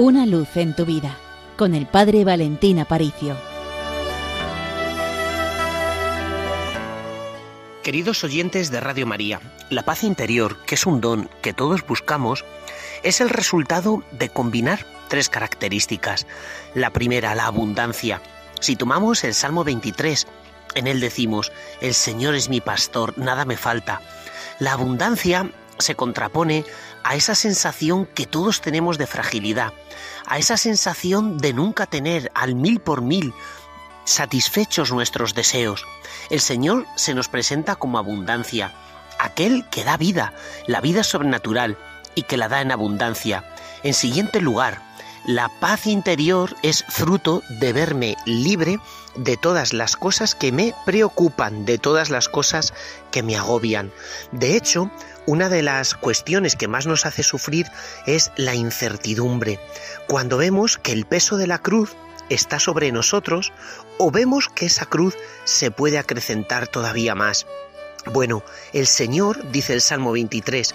Una luz en tu vida con el Padre Valentín Aparicio. Queridos oyentes de Radio María, la paz interior, que es un don que todos buscamos, es el resultado de combinar tres características. La primera, la abundancia. Si tomamos el Salmo 23, en él decimos, el Señor es mi pastor, nada me falta. La abundancia se contrapone a esa sensación que todos tenemos de fragilidad, a esa sensación de nunca tener al mil por mil satisfechos nuestros deseos. El Señor se nos presenta como abundancia, aquel que da vida, la vida sobrenatural, y que la da en abundancia. En siguiente lugar, la paz interior es fruto de verme libre de todas las cosas que me preocupan, de todas las cosas que me agobian. De hecho, una de las cuestiones que más nos hace sufrir es la incertidumbre. Cuando vemos que el peso de la cruz está sobre nosotros o vemos que esa cruz se puede acrecentar todavía más. Bueno, el Señor, dice el Salmo 23,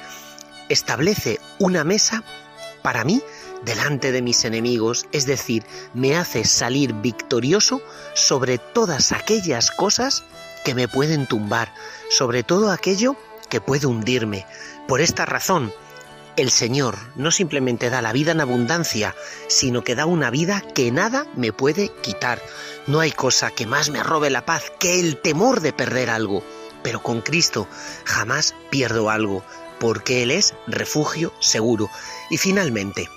establece una mesa para mí delante de mis enemigos, es decir, me hace salir victorioso sobre todas aquellas cosas que me pueden tumbar, sobre todo aquello que puede hundirme. Por esta razón, el Señor no simplemente da la vida en abundancia, sino que da una vida que nada me puede quitar. No hay cosa que más me robe la paz que el temor de perder algo. Pero con Cristo jamás pierdo algo, porque Él es refugio seguro. Y finalmente,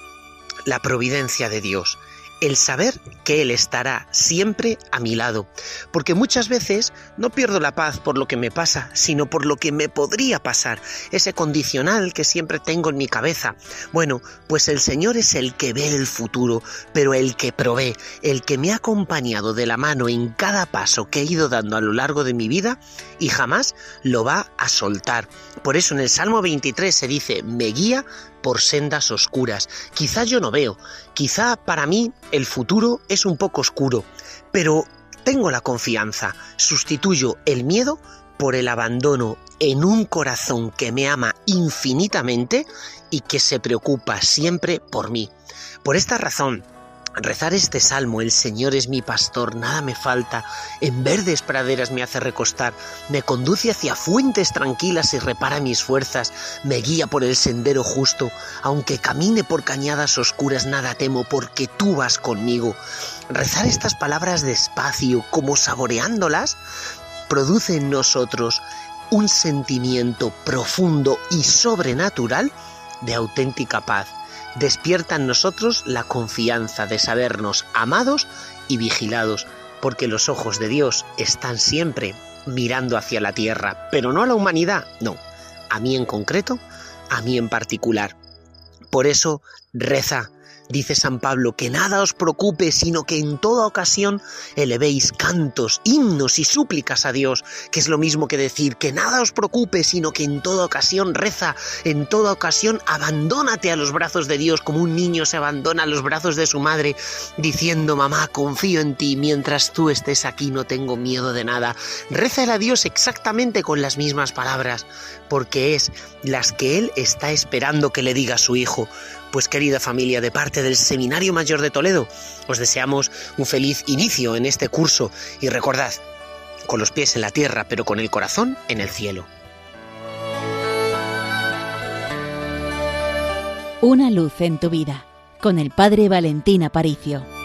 la providencia de Dios, el saber que Él estará siempre a mi lado, porque muchas veces no pierdo la paz por lo que me pasa, sino por lo que me podría pasar, ese condicional que siempre tengo en mi cabeza. Bueno, pues el Señor es el que ve el futuro, pero el que provee, el que me ha acompañado de la mano en cada paso que he ido dando a lo largo de mi vida y jamás lo va a soltar. Por eso en el Salmo 23 se dice, me guía por sendas oscuras. Quizá yo no veo, quizá para mí el futuro es un poco oscuro, pero tengo la confianza, sustituyo el miedo por el abandono en un corazón que me ama infinitamente y que se preocupa siempre por mí. Por esta razón, Rezar este salmo, el Señor es mi pastor, nada me falta, en verdes praderas me hace recostar, me conduce hacia fuentes tranquilas y repara mis fuerzas, me guía por el sendero justo, aunque camine por cañadas oscuras nada temo porque tú vas conmigo. Rezar estas palabras despacio, como saboreándolas, produce en nosotros un sentimiento profundo y sobrenatural de auténtica paz despierta en nosotros la confianza de sabernos amados y vigilados, porque los ojos de Dios están siempre mirando hacia la tierra, pero no a la humanidad, no, a mí en concreto, a mí en particular. Por eso reza dice San Pablo, que nada os preocupe, sino que en toda ocasión elevéis cantos, himnos y súplicas a Dios, que es lo mismo que decir que nada os preocupe, sino que en toda ocasión reza, en toda ocasión abandónate a los brazos de Dios como un niño se abandona a los brazos de su madre, diciendo, mamá, confío en ti, mientras tú estés aquí no tengo miedo de nada. Reza a Dios exactamente con las mismas palabras, porque es las que Él está esperando que le diga a su hijo. Pues querida familia, de parte del Seminario Mayor de Toledo, os deseamos un feliz inicio en este curso y recordad, con los pies en la tierra, pero con el corazón en el cielo. Una luz en tu vida, con el Padre Valentín Aparicio.